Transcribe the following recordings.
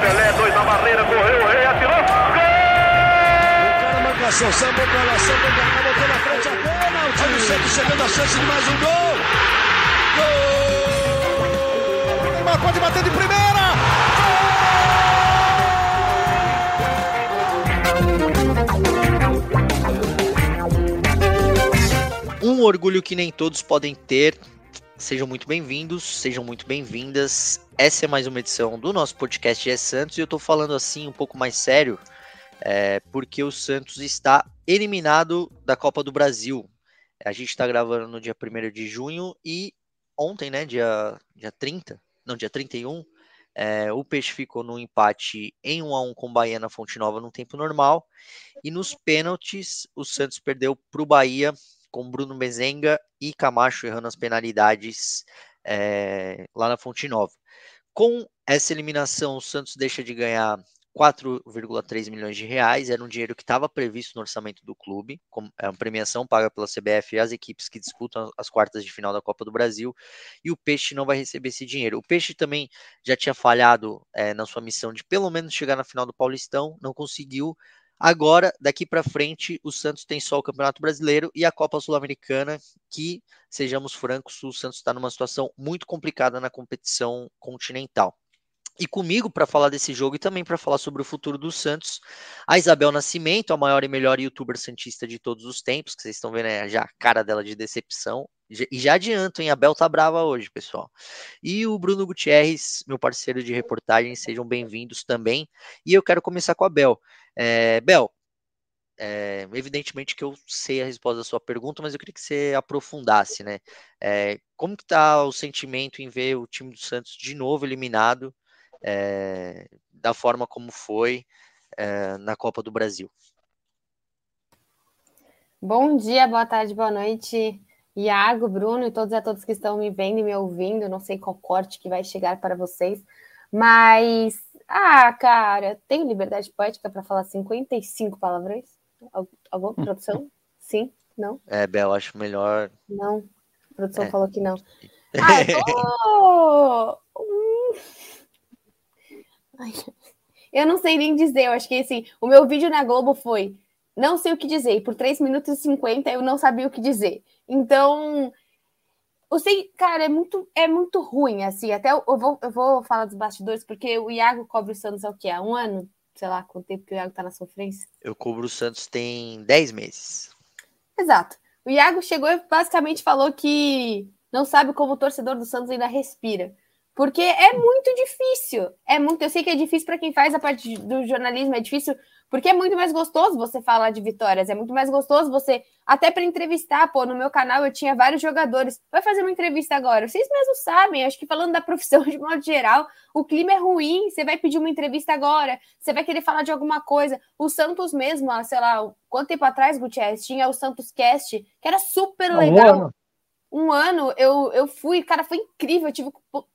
Pelé, dois na barreira, correu, o rei atirou. Gol! O cara marcação, sambou pra lá, sambou pra cá, botou na frente a pênalti. Olha o Santos chegando a chance de mais um gol. Gol! Neymar pode bater de primeira. Um orgulho que nem todos podem ter. Sejam muito bem-vindos, sejam muito bem-vindas. Essa é mais uma edição do nosso podcast é Santos e eu tô falando assim um pouco mais sério, é, porque o Santos está eliminado da Copa do Brasil. A gente está gravando no dia 1 de junho e ontem, né, dia, dia 30, não, dia 31, é, o Peixe ficou no empate em 1 a 1 com o Bahia na Fonte Nova no tempo normal. E nos pênaltis, o Santos perdeu para o Bahia com Bruno Mezenga e Camacho errando as penalidades é, lá na Fonte Nova. Com essa eliminação, o Santos deixa de ganhar 4,3 milhões de reais, era um dinheiro que estava previsto no orçamento do clube, é uma premiação paga pela CBF as equipes que disputam as quartas de final da Copa do Brasil, e o Peixe não vai receber esse dinheiro. O Peixe também já tinha falhado é, na sua missão de pelo menos chegar na final do Paulistão, não conseguiu, Agora, daqui para frente, o Santos tem só o Campeonato Brasileiro e a Copa Sul-Americana, que, sejamos francos, o Santos está numa situação muito complicada na competição continental. E comigo para falar desse jogo e também para falar sobre o futuro do Santos, a Isabel Nascimento, a maior e melhor youtuber santista de todos os tempos, que vocês estão vendo é já a cara dela de decepção. E já adianto, hein? A Bel tá brava hoje, pessoal. E o Bruno Gutierrez, meu parceiro de reportagem, sejam bem-vindos também. E eu quero começar com a Bel. É, Bel, é, evidentemente que eu sei a resposta da sua pergunta, mas eu queria que você aprofundasse, né? É, como que tá o sentimento em ver o time do Santos de novo eliminado é, da forma como foi é, na Copa do Brasil? Bom dia, boa tarde, boa noite, Iago, Bruno e todos e a todos que estão me vendo e me ouvindo. Não sei qual corte que vai chegar para vocês, mas ah, cara, tenho liberdade poética para falar 55 palavrões? Alguma produção? Sim? Não? É, Bel, acho melhor. Não. A produção é. falou que não. Ah, eu, tô... eu não sei nem dizer. Eu acho que assim, o meu vídeo na Globo foi não sei o que dizer. E por 3 minutos e 50 eu não sabia o que dizer. Então, eu sei, cara, é muito, é muito ruim, assim. Até eu, vou, eu vou falar dos bastidores, porque o Iago cobre o Santos há o quê? Há um ano? Sei lá, quanto tempo que o Iago tá na sofrência? Eu cobro o Santos tem 10 meses. Exato. O Iago chegou e basicamente falou que não sabe como o torcedor do Santos ainda respira. Porque é muito difícil. É muito. Eu sei que é difícil para quem faz a parte do jornalismo, é difícil porque é muito mais gostoso você falar de vitórias, é muito mais gostoso você, até para entrevistar, pô, no meu canal eu tinha vários jogadores. Vai fazer uma entrevista agora. Vocês mesmos sabem, acho que falando da profissão de modo geral, o clima é ruim, você vai pedir uma entrevista agora, você vai querer falar de alguma coisa. O Santos mesmo, sei lá, quanto tempo atrás, Gutierrez, tinha o Santos Cast, que era super legal. Um ano, eu, eu fui, cara, foi incrível. Eu tive,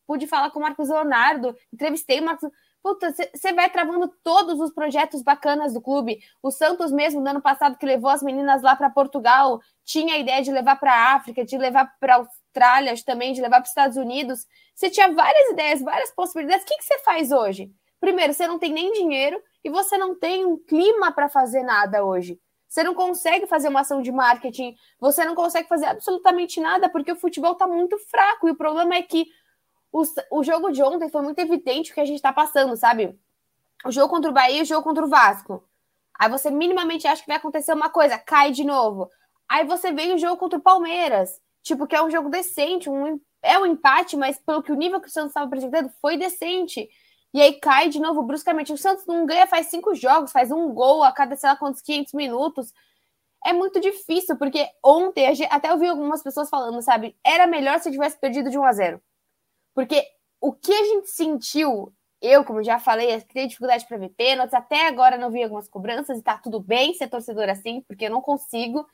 pude falar com o Marcos Leonardo, entrevistei o Marcos Puta, você vai travando todos os projetos bacanas do clube. O Santos mesmo, no ano passado, que levou as meninas lá para Portugal, tinha a ideia de levar para a África, de levar para a Austrália também, de levar para os Estados Unidos. Você tinha várias ideias, várias possibilidades. O que você faz hoje? Primeiro, você não tem nem dinheiro e você não tem um clima para fazer nada hoje. Você não consegue fazer uma ação de marketing, você não consegue fazer absolutamente nada porque o futebol está muito fraco. E o problema é que o, o jogo de ontem foi muito evidente o que a gente tá passando, sabe? O jogo contra o Bahia e o jogo contra o Vasco. Aí você minimamente acha que vai acontecer uma coisa, cai de novo. Aí você vem o jogo contra o Palmeiras, tipo, que é um jogo decente, um, é um empate, mas pelo que o nível que o Santos estava apresentando, foi decente. E aí cai de novo bruscamente. O Santos não ganha faz cinco jogos, faz um gol a cada, sei lá quantos, 500 minutos. É muito difícil, porque ontem, até eu vi algumas pessoas falando, sabe? Era melhor se tivesse perdido de 1 a 0 porque o que a gente sentiu, eu, como já falei, tenho dificuldade para ver pênaltis, até agora não vi algumas cobranças e tá tudo bem ser torcedor assim, porque eu não consigo.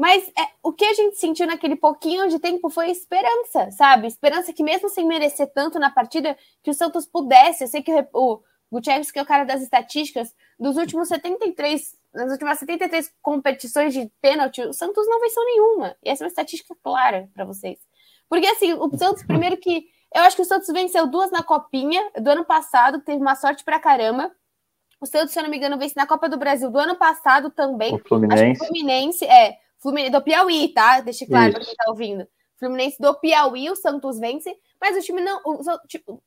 Mas é, o que a gente sentiu naquele pouquinho de tempo foi esperança, sabe? Esperança que mesmo sem merecer tanto na partida, que o Santos pudesse. Eu sei que o, Gutierrez, que é o cara das estatísticas, dos últimos 73 nas últimas 73 competições de pênalti, o Santos não venceu nenhuma. E essa é uma estatística clara para vocês. Porque assim, o Santos, primeiro que. Eu acho que o Santos venceu duas na copinha do ano passado, teve uma sorte pra caramba. O Santos, se eu não me engano, vence na Copa do Brasil do ano passado também. O Fluminense. o Fluminense, é. Fluminense, do Piauí, tá? Deixa claro para quem tá ouvindo. Fluminense do Piauí, o Santos vence, mas o time não, o,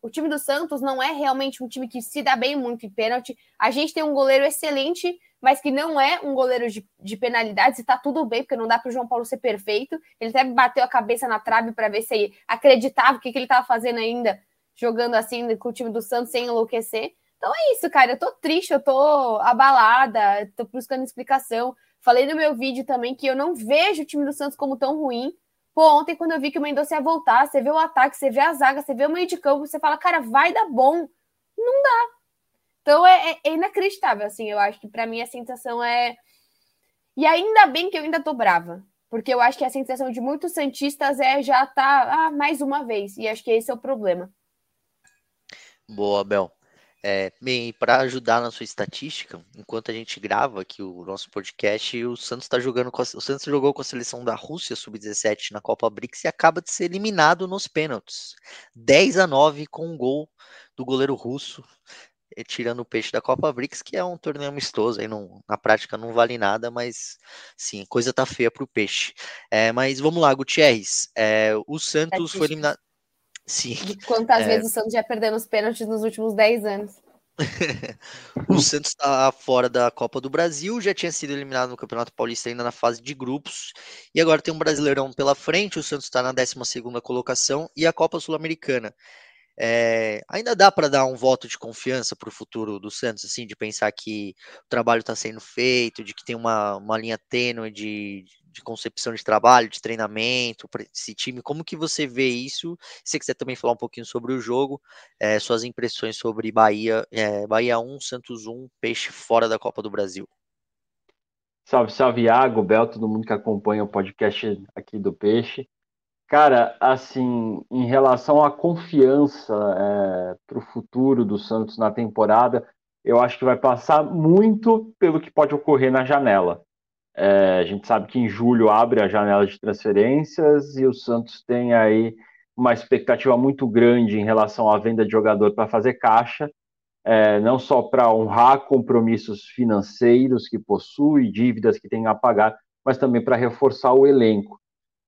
o, time do Santos não é realmente um time que se dá bem muito em pênalti. A gente tem um goleiro excelente, mas que não é um goleiro de, de penalidades, e tá tudo bem, porque não dá para o João Paulo ser perfeito. Ele até bateu a cabeça na trave para ver se ele acreditava o que, que ele estava fazendo ainda, jogando assim com o time do Santos sem enlouquecer. Então é isso, cara. Eu tô triste, eu tô abalada, tô buscando explicação. Falei no meu vídeo também que eu não vejo o time do Santos como tão ruim. Pô, ontem, quando eu vi que o Mendonça ia voltar, você vê o ataque, você vê a zaga, você vê o meio de campo, você fala, cara, vai dar bom. Não dá. Então é, é, é inacreditável, assim. Eu acho que para mim a sensação é. E ainda bem que eu ainda tô brava. Porque eu acho que a sensação de muitos Santistas é já tá ah, mais uma vez. E acho que esse é o problema. Boa, Bel. É, bem, para ajudar na sua estatística, enquanto a gente grava aqui o nosso podcast, o Santos está jogando com a, o Santos jogou com a seleção da Rússia sub-17 na Copa BRICS e acaba de ser eliminado nos pênaltis. 10 a 9 com um gol do goleiro russo, eh, tirando o peixe da Copa BRICS, que é um torneio amistoso, aí não, na prática não vale nada, mas sim, coisa tá feia para o peixe. É, mas vamos lá, Gutierrez, é, o Santos foi eliminado Sim. De quantas é... vezes o Santos já perdeu nos pênaltis nos últimos 10 anos. o Santos está fora da Copa do Brasil, já tinha sido eliminado no Campeonato Paulista ainda na fase de grupos, e agora tem um Brasileirão pela frente, o Santos está na 12 colocação, e a Copa Sul-Americana. É, ainda dá para dar um voto de confiança para o futuro do Santos, assim, de pensar que o trabalho está sendo feito, de que tem uma, uma linha tênue de, de concepção de trabalho, de treinamento para esse time. Como que você vê isso? Se você quiser também falar um pouquinho sobre o jogo, é, suas impressões sobre Bahia, é, Bahia 1, Santos 1, Peixe fora da Copa do Brasil. Salve, salve, Iago, Bel, todo mundo que acompanha o podcast aqui do Peixe. Cara, assim, em relação à confiança é, para o futuro do Santos na temporada, eu acho que vai passar muito pelo que pode ocorrer na janela. É, a gente sabe que em julho abre a janela de transferências e o Santos tem aí uma expectativa muito grande em relação à venda de jogador para fazer caixa, é, não só para honrar compromissos financeiros que possui, dívidas que tem a pagar, mas também para reforçar o elenco.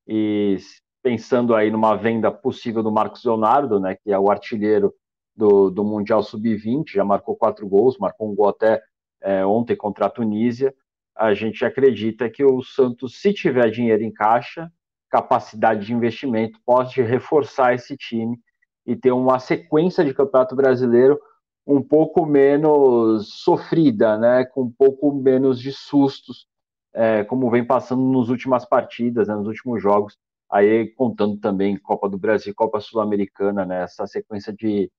E pensando aí numa venda possível do Marcos Leonardo, né, que é o artilheiro do, do Mundial Sub-20, já marcou quatro gols, marcou um gol até é, ontem contra a Tunísia a gente acredita que o Santos, se tiver dinheiro em caixa, capacidade de investimento, pode reforçar esse time e ter uma sequência de Campeonato Brasileiro um pouco menos sofrida, né, com um pouco menos de sustos, é, como vem passando nas últimas partidas, né, nos últimos jogos, aí contando também Copa do Brasil, Copa Sul-Americana, né, essa sequência de,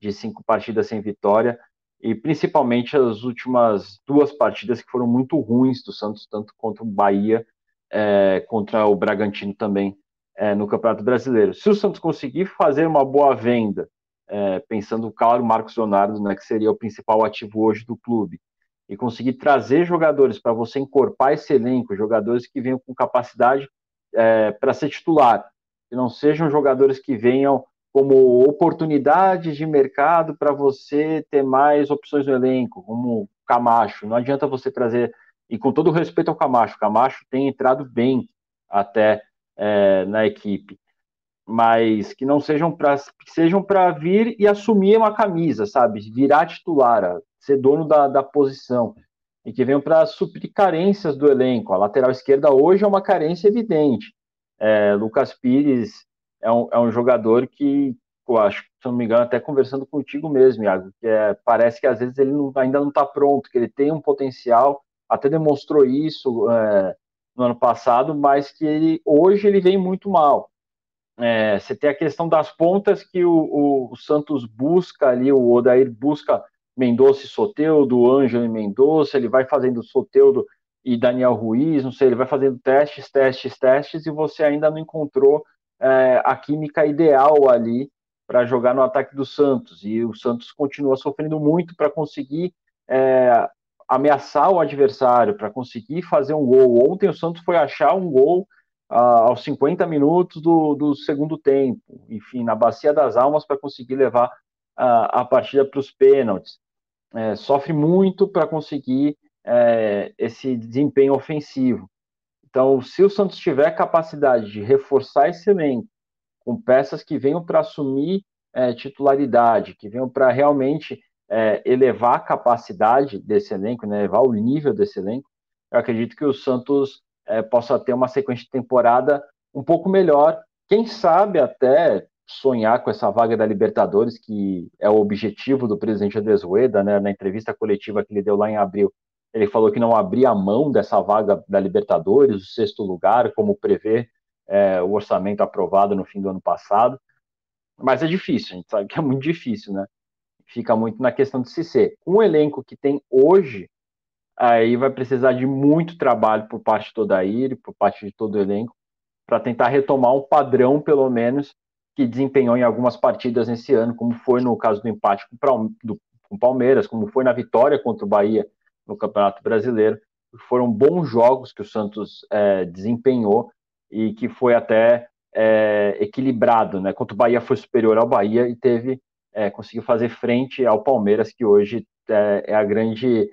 de cinco partidas sem vitória, e principalmente as últimas duas partidas que foram muito ruins do Santos, tanto contra o Bahia, é, contra o Bragantino também é, no Campeonato Brasileiro. Se o Santos conseguir fazer uma boa venda, é, pensando, claro, Marcos Leonardo, né, que seria o principal ativo hoje do clube, e conseguir trazer jogadores para você encorpar esse elenco, jogadores que venham com capacidade é, para ser titular, que não sejam jogadores que venham como oportunidades de mercado para você ter mais opções no elenco, como Camacho. Não adianta você trazer, e com todo respeito ao Camacho, Camacho tem entrado bem até é, na equipe, mas que não sejam para sejam para vir e assumir uma camisa, sabe? Virar titular, ser dono da, da posição e que venham para suprir carências do elenco. A lateral esquerda hoje é uma carência evidente. É, Lucas Pires é um, é um jogador que, eu acho, se não me engano, até conversando contigo mesmo, Iago, que é, parece que às vezes ele não, ainda não está pronto, que ele tem um potencial, até demonstrou isso é, no ano passado, mas que ele hoje ele vem muito mal. É, você tem a questão das pontas que o, o, o Santos busca ali, o Odair busca Mendonça e Soteudo, Ângelo e Mendonça, ele vai fazendo Soteudo e Daniel Ruiz, não sei, ele vai fazendo testes, testes, testes, e você ainda não encontrou é, a química ideal ali para jogar no ataque do Santos. E o Santos continua sofrendo muito para conseguir é, ameaçar o adversário, para conseguir fazer um gol. Ontem o Santos foi achar um gol uh, aos 50 minutos do, do, segundo tempo, enfim, na Bacia das Almas, para conseguir levar uh, a partida para os pênaltis. É, sofre muito para conseguir é, esse desempenho ofensivo. Então, se o Santos tiver capacidade de reforçar esse elenco com peças que venham para assumir é, titularidade, que venham para realmente é, elevar a capacidade desse elenco, né, elevar o nível desse elenco, eu acredito que o Santos é, possa ter uma sequência de temporada um pouco melhor. Quem sabe até sonhar com essa vaga da Libertadores, que é o objetivo do presidente Adesueda, né, na entrevista coletiva que ele deu lá em abril. Ele falou que não abria mão dessa vaga da Libertadores, o sexto lugar, como prevê é, o orçamento aprovado no fim do ano passado. Mas é difícil, a gente sabe que é muito difícil, né? Fica muito na questão de se ser. O elenco que tem hoje, aí vai precisar de muito trabalho por parte do Odair, por parte de todo o elenco, para tentar retomar um padrão, pelo menos, que desempenhou em algumas partidas nesse ano, como foi no caso do empate com o Palmeiras, como foi na vitória contra o Bahia no Campeonato Brasileiro. Foram bons jogos que o Santos é, desempenhou e que foi até é, equilibrado, né? Contra o Bahia foi superior ao Bahia e teve é, conseguiu fazer frente ao Palmeiras, que hoje é, é a grande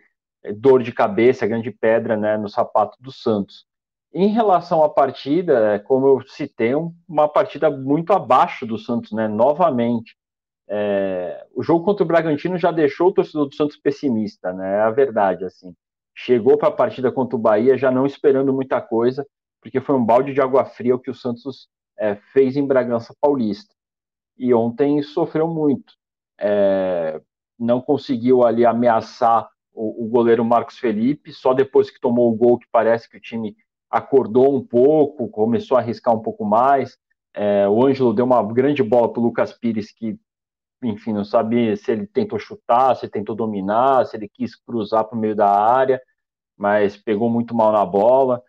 dor de cabeça, a grande pedra né, no sapato do Santos. Em relação à partida, é, como eu citei, uma partida muito abaixo do Santos, né? Novamente. É, o jogo contra o Bragantino já deixou o torcedor do Santos pessimista, né? É a verdade, assim. Chegou para a partida contra o Bahia já não esperando muita coisa, porque foi um balde de água fria o que o Santos é, fez em Bragança Paulista. E ontem sofreu muito. É, não conseguiu ali ameaçar o, o, goleiro Marcos Felipe, só depois que tomou o gol que parece que o time acordou um pouco, começou a arriscar um pouco mais. É, o Ângelo deu uma grande bola para o Lucas Pires, que, enfim, não sabe se ele tentou chutar, se tentou dominar, se ele quis cruzar para o meio da área, mas pegou muito mal na bola.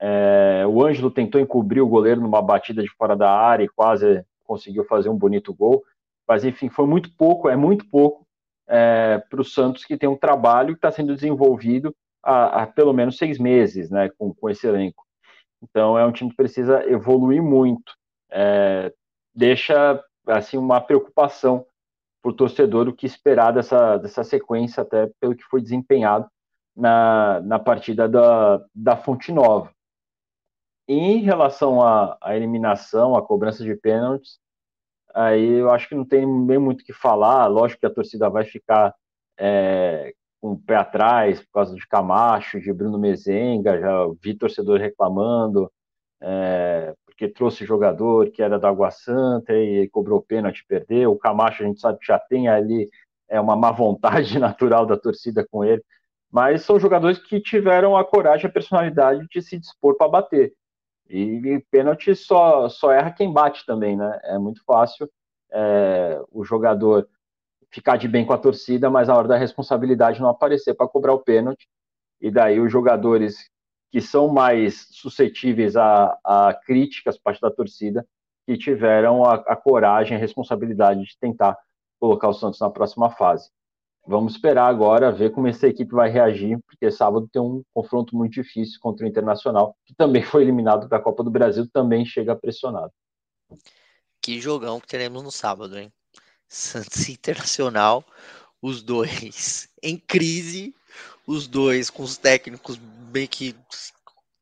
É, o Ângelo tentou encobrir o goleiro numa batida de fora da área e quase conseguiu fazer um bonito gol. Mas, enfim, foi muito pouco, é muito pouco é, para o Santos, que tem um trabalho que está sendo desenvolvido há, há, pelo menos seis meses, né, com, com esse elenco. Então, é um time que precisa evoluir muito. É, deixa, assim, uma preocupação o torcedor o que esperar dessa, dessa sequência, até pelo que foi desempenhado na, na partida da, da Fonte Nova. Em relação à, à eliminação, à cobrança de pênaltis, aí eu acho que não tem nem muito o que falar. Lógico que a torcida vai ficar é, com o pé atrás por causa de Camacho, de Bruno Mezenga, já vi torcedor reclamando, é, porque trouxe jogador que era da Água Santa e cobrou pênalti, perdeu. O Camacho a gente sabe que já tem ali é uma má vontade natural da torcida com ele, mas são jogadores que tiveram a coragem, a personalidade de se dispor para bater. E, e pênalti só, só erra quem bate também, né? É muito fácil é, o jogador ficar de bem com a torcida, mas na hora da responsabilidade não aparecer para cobrar o pênalti. E daí os jogadores que são mais suscetíveis a, a críticas parte da torcida, que tiveram a, a coragem, a responsabilidade de tentar colocar o Santos na próxima fase. Vamos esperar agora ver como essa equipe vai reagir, porque sábado tem um confronto muito difícil contra o Internacional, que também foi eliminado da Copa do Brasil, também chega pressionado. Que jogão que teremos no sábado, hein? Santos Internacional, os dois em crise, os dois com os técnicos bem que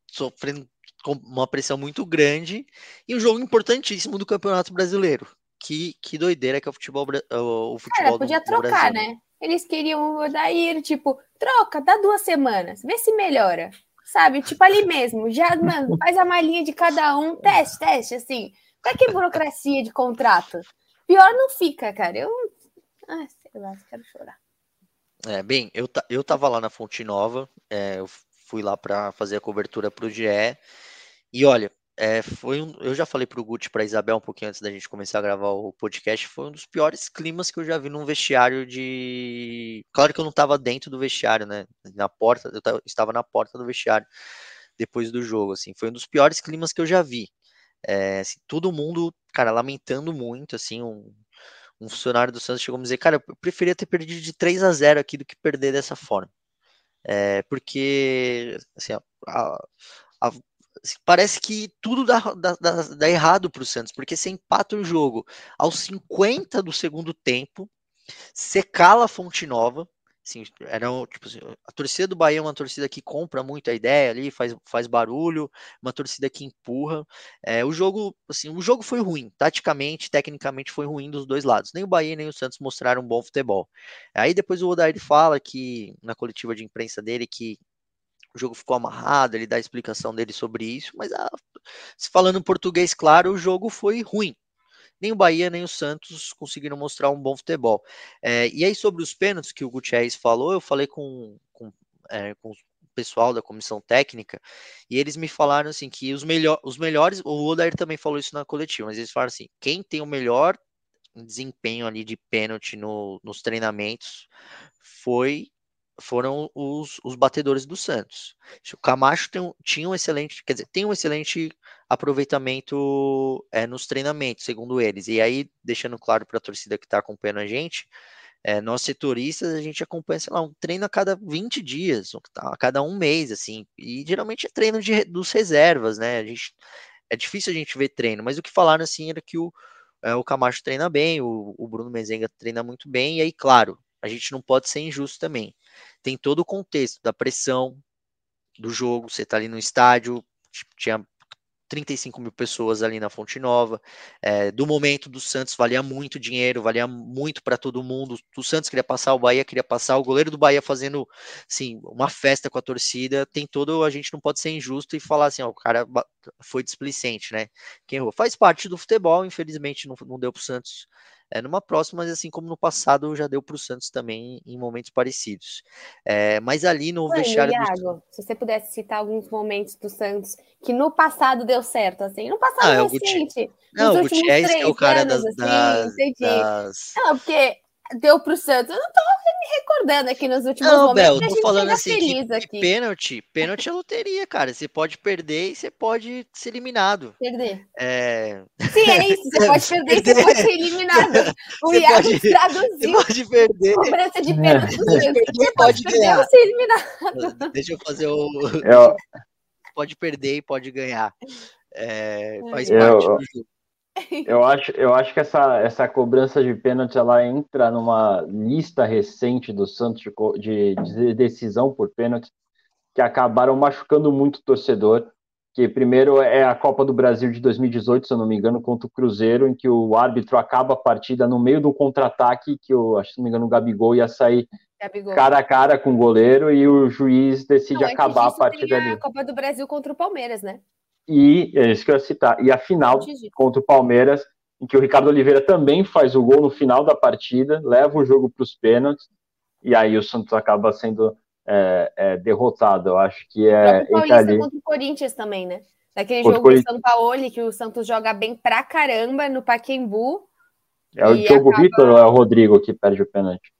sofrendo uma pressão muito grande, e um jogo importantíssimo do Campeonato Brasileiro. Que, que doideira que é o futebol, o futebol Cara, podia do, trocar, do né? Eles queriam o Odair, tipo, troca, dá duas semanas, vê se melhora. Sabe? Tipo, ali mesmo, já, mano, faz a malinha de cada um, teste, teste, assim. Pra que burocracia de contrato? Pior não fica, cara. Eu. Ah, sei lá, quero chorar. É, bem, eu, eu tava lá na Fonte Nova, é, eu fui lá para fazer a cobertura pro GE, e olha, é, foi um, eu já falei pro Guti para Isabel um pouquinho antes da gente começar a gravar o podcast, foi um dos piores climas que eu já vi num vestiário de. Claro que eu não estava dentro do vestiário, né? Na porta, eu estava na porta do vestiário depois do jogo, assim, foi um dos piores climas que eu já vi. É, assim, todo mundo, cara, lamentando muito, assim, um, um funcionário do Santos chegou a me dizer, cara, eu preferia ter perdido de 3 a 0 aqui do que perder dessa forma. É, porque assim, a, a, assim, parece que tudo dá, dá, dá, errado para o Santos, porque você empata o jogo aos 50 do segundo tempo, você cala a Fonte Nova, Assim, eram, tipo assim, a torcida do Bahia é uma torcida que compra muito a ideia ali, faz, faz barulho, uma torcida que empurra. É, o jogo, assim, o jogo foi ruim, taticamente, tecnicamente foi ruim dos dois lados. Nem o Bahia nem o Santos mostraram um bom futebol. Aí depois o Odair fala que na coletiva de imprensa dele que o jogo ficou amarrado, ele dá a explicação dele sobre isso, mas a, se falando em português claro, o jogo foi ruim nem o Bahia nem o Santos conseguiram mostrar um bom futebol. É, e aí, sobre os pênaltis que o Gutierrez falou, eu falei com, com, é, com o pessoal da comissão técnica, e eles me falaram assim que os, melhor, os melhores, o Odair também falou isso na coletiva, mas eles falaram assim: quem tem o melhor desempenho ali de pênalti no, nos treinamentos foi foram os, os batedores do Santos. O Camacho tem, tinha um excelente, quer dizer, tem um excelente aproveitamento é, nos treinamentos, segundo eles. E aí, deixando claro para a torcida que está acompanhando a gente, é, nós setoristas, a gente acompanha, sei lá, um treino a cada 20 dias, a cada um mês, assim, e geralmente é treino de, dos reservas, né? A gente, é difícil a gente ver treino, mas o que falaram, assim, era que o, é, o Camacho treina bem, o, o Bruno Mezenga treina muito bem, e aí, claro, a gente não pode ser injusto também tem todo o contexto da pressão do jogo. Você está ali no estádio, tinha 35 mil pessoas ali na Fonte Nova. É, do momento do Santos valia muito dinheiro, valia muito para todo mundo. O Santos queria passar, o Bahia queria passar, o goleiro do Bahia fazendo assim, uma festa com a torcida. Tem todo, a gente não pode ser injusto e falar assim, ó, o cara foi displicente, né? Quem errou? Faz parte do futebol, infelizmente não, não deu para o Santos é, numa próxima, mas assim como no passado já deu para o Santos também em momentos parecidos. É, mas ali no Oi, vestiário. Iago, do... se você pudesse citar alguns momentos do Santos que no passado deu certo, assim, no passado ah, recente. Não, o Gutierrez é o cara das, assim, das, das... Não, porque deu para o Santos. Eu não tô me recordando aqui nos últimos não, momentos. Bel, tô falando assim que, que pênalti, pênalti é loteria, cara. Você pode perder e você pode ser eliminado. Perder. É... Sim, é isso. Você pode perder, e você pode ser eliminado. O você Iago pode, traduziu. Você pode perder. Cobrança de pênalti. Você, você pode, perder ou ser eliminado. Deixa eu fazer o. Eu... Pode perder e pode ganhar. É, faz eu... parte do jogo. Eu acho, eu acho que essa, essa cobrança de pênalti ela entra numa lista recente do Santos de, de decisão por pênalti que acabaram machucando muito o torcedor. Que primeiro é a Copa do Brasil de 2018, se eu não me engano, contra o Cruzeiro, em que o árbitro acaba a partida no meio do contra-ataque, que o, acho se não me engano, o Gabigol ia sair Gabigol. cara a cara com o goleiro e o juiz decide não, acabar a partida ali. a Copa do Brasil contra o Palmeiras, né? E é isso que eu ia citar. E a final contra o Palmeiras, em que o Ricardo Oliveira também faz o gol no final da partida, leva o jogo para os pênaltis, e aí o Santos acaba sendo é, é, derrotado. Eu acho que é. O Paulista ali... contra o Corinthians também, né? Daquele contra jogo do São Paulo, que o Santos joga bem pra caramba no Paquembu. É o Diogo acaba... Vitor ou é o Rodrigo que perde o pênalti?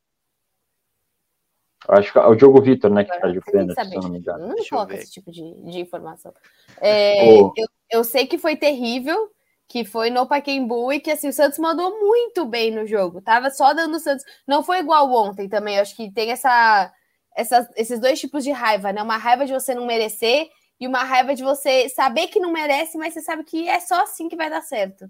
Acho que é o Diogo Vitor, né, que perde o pênalti, se eu não me engano. Não coloca esse tipo de, de informação. É, oh. eu, eu sei que foi terrível, que foi no Paquembu e que assim, o Santos mandou muito bem no jogo. Tava só dando o Santos. Não foi igual ontem também. Eu acho que tem essa, essa, esses dois tipos de raiva, né? Uma raiva de você não merecer e uma raiva de você saber que não merece, mas você sabe que é só assim que vai dar certo.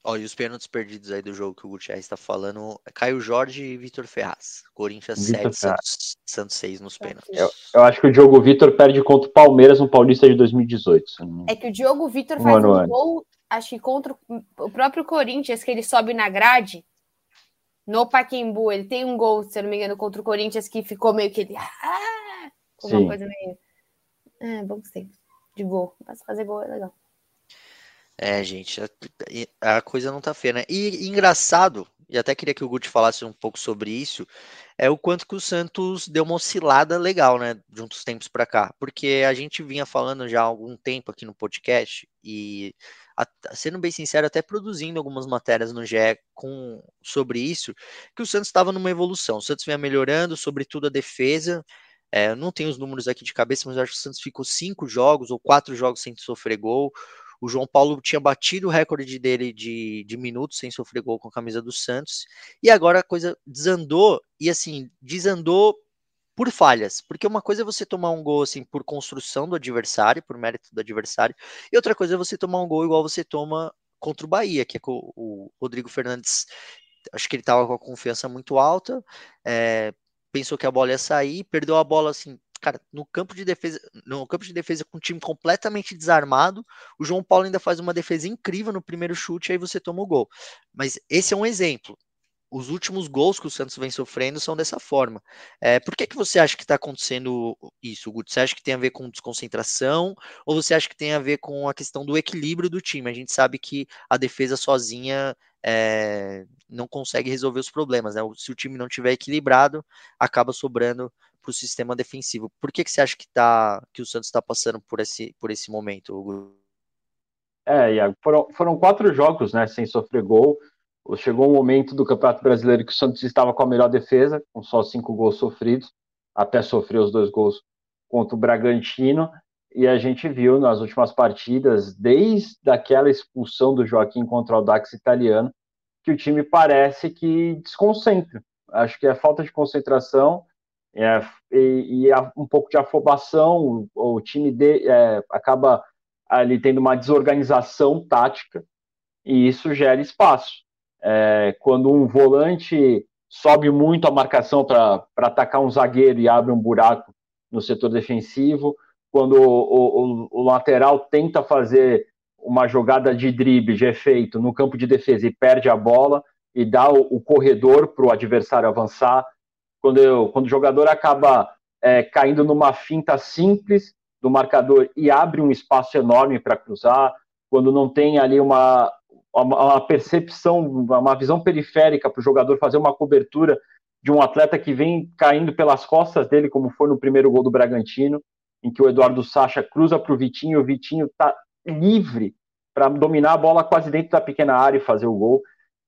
Sim. Ó, e os pênaltis perdidos aí do jogo que o Gutierrez está falando, Caio Jorge e Vitor Ferraz. Corinthians Vitor 7, Santos, Santos 6 nos pênaltis. Eu, eu, acho que o Diogo Vitor perde contra o Palmeiras no Paulista de 2018. É que o Diogo Vitor um faz um gol, acho que contra o próprio Corinthians, que ele sobe na grade, no Paquembu, ele tem um gol, se eu não me engano, contra o Corinthians, que ficou meio que ele... Ah! Uma coisa meio... É, bom que De gol. Mas fazer gol é legal. É, gente, a, a, coisa não tá feia, né? E, e, engraçado, e até queria que o Guti falasse um pouco sobre isso, é o quanto que o Santos deu uma oscilada legal, né, de uns tempos para cá. Porque a gente vinha falando já há algum tempo aqui no podcast, e a, sendo bem sincero, até produzindo algumas matérias no GE com, sobre isso, que o Santos estava numa evolução. O Santos vinha melhorando, sobretudo a defesa. É, não tenho os números aqui de cabeça, mas acho que o Santos ficou cinco jogos ou quatro jogos sem sofrer gol. O João Paulo tinha batido o recorde dele de, de minutos sem sofrer gol com a camisa do Santos. E agora a coisa desandou, e assim, desandou por falhas. Porque uma coisa é você tomar um gol assim por construção do adversário, por mérito do adversário, e outra coisa é você tomar um gol igual você toma contra o Bahia, que é com o Rodrigo Fernandes. Acho que ele estava com a confiança muito alta, é, pensou que a bola ia sair, perdeu a bola assim cara, no campo de defesa, no campo de defesa com o time completamente desarmado, o João Paulo ainda faz uma defesa incrível no primeiro chute, aí você toma o gol. Mas esse é um exemplo. Os últimos gols que o Santos vem sofrendo são dessa forma. É, por que, que você acha que está acontecendo isso, Guto? Você acha que tem a ver com desconcentração ou você acha que tem a ver com a questão do equilíbrio do time? A gente sabe que a defesa sozinha é, não consegue resolver os problemas. Né? Se o time não tiver equilibrado, acaba sobrando para o sistema defensivo. Por que, que você acha que, tá, que o Santos está passando por esse, por esse momento, Hugo? É, Iago, foram, foram quatro jogos né, sem sofrer gol. Chegou um momento do Campeonato Brasileiro que o Santos estava com a melhor defesa, com só cinco gols sofridos, até sofrer os dois gols contra o Bragantino. E a gente viu nas últimas partidas, desde aquela expulsão do Joaquim contra o Dax italiano, que o time parece que desconcentra. Acho que é falta de concentração é, e, e um pouco de afobação, o, o time de, é, acaba ali tendo uma desorganização tática e isso gera espaço. É, quando um volante sobe muito a marcação para atacar um zagueiro e abre um buraco no setor defensivo, quando o, o, o lateral tenta fazer uma jogada de drible, de efeito, no campo de defesa e perde a bola e dá o, o corredor para o adversário avançar, quando, eu, quando o jogador acaba é, caindo numa finta simples do marcador e abre um espaço enorme para cruzar, quando não tem ali uma, uma percepção, uma visão periférica para o jogador fazer uma cobertura de um atleta que vem caindo pelas costas dele, como foi no primeiro gol do Bragantino, em que o Eduardo Sacha cruza para o Vitinho, o Vitinho está livre para dominar a bola quase dentro da pequena área e fazer o gol.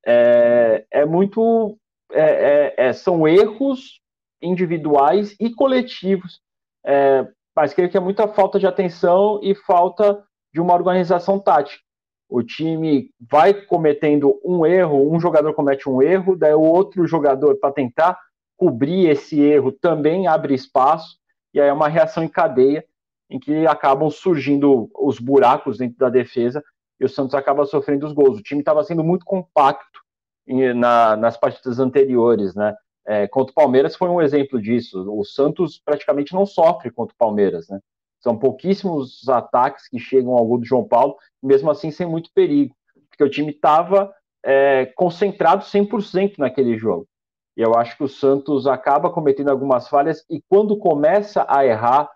É, é muito é, é, é, são erros individuais e coletivos, é, mas creio que é muita falta de atenção e falta de uma organização tática. O time vai cometendo um erro, um jogador comete um erro, daí o outro jogador, para tentar cobrir esse erro, também abre espaço, e aí é uma reação em cadeia, em que acabam surgindo os buracos dentro da defesa, e o Santos acaba sofrendo os gols. O time estava sendo muito compacto, na, nas partidas anteriores, né? É, contra o Palmeiras foi um exemplo disso. O Santos praticamente não sofre contra o Palmeiras, né? São pouquíssimos ataques que chegam ao gol do João Paulo, mesmo assim sem muito perigo, porque o time estava é, concentrado 100% naquele jogo. E eu acho que o Santos acaba cometendo algumas falhas e quando começa a errar,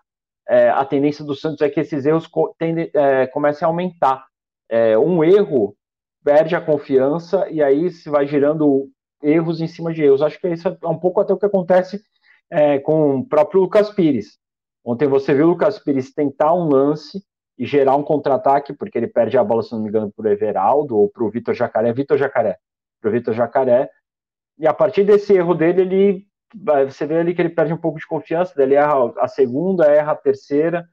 é, a tendência do Santos é que esses erros tendem, é, comecem a aumentar. É, um erro perde a confiança e aí se vai gerando erros em cima de erros. Acho que isso é um pouco até o que acontece é, com o próprio Lucas Pires. Ontem você viu o Lucas Pires tentar um lance e gerar um contra-ataque, porque ele perde a bola, se não me engano, para o Everaldo ou para o Vitor Jacaré, Vitor Jacaré, para o Vitor Jacaré, e a partir desse erro dele, ele você vê ali que ele perde um pouco de confiança, ele erra a segunda, erra a terceira,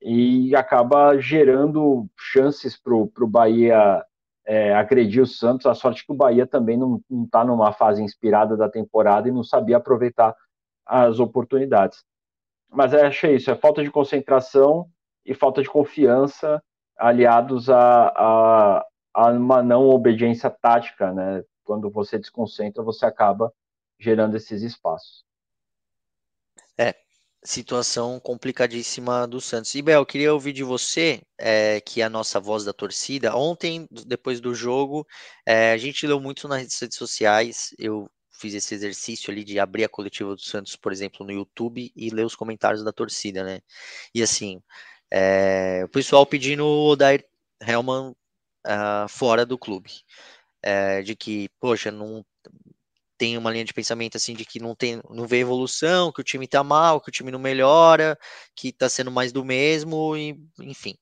e acaba gerando chances para o Bahia é, agredir o Santos. A sorte que o Bahia também não está numa fase inspirada da temporada e não sabia aproveitar as oportunidades. Mas é, achei isso, é falta de concentração e falta de confiança aliados a, a, a uma não obediência tática, né? Quando você desconcentra, você acaba gerando esses espaços. É, situação complicadíssima do Santos. E Bel, queria ouvir de você, é, que é a nossa voz da torcida. Ontem, depois do jogo, é, a gente leu muito nas redes sociais. Eu fiz esse exercício ali de abrir a coletiva do Santos, por exemplo, no YouTube e ler os comentários da torcida, né? E assim, é, o pessoal pedindo o Odair Helman uh, fora do clube. É, de que, poxa, não tem uma linha de pensamento assim de que não tem, não vê evolução, que o time tá mal, que o time não melhora, que tá sendo mais do mesmo, e, enfim.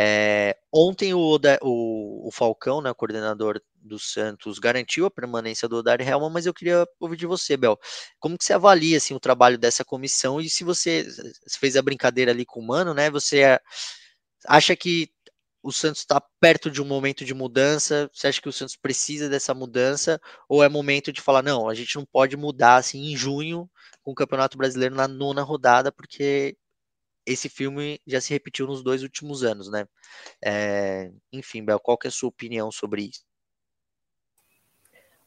É, ontem o, o, o, Falcão, né, coordenador do Santos, garantiu a permanência do Odar Helman, mas eu queria ouvir de você, Bel. Como que você avalia assim, o trabalho dessa comissão e se você, fez a brincadeira ali com o Mano, né? Você acha que o Santos está perto de um momento de mudança? Você acha que o Santos precisa dessa mudança? Ou é momento de falar, não, a gente não pode mudar assim em junho com o Campeonato Brasileiro na nona rodada, porque esse filme já se repetiu nos dois últimos anos, né? É, enfim, Bel, qual que é a sua opinião sobre isso?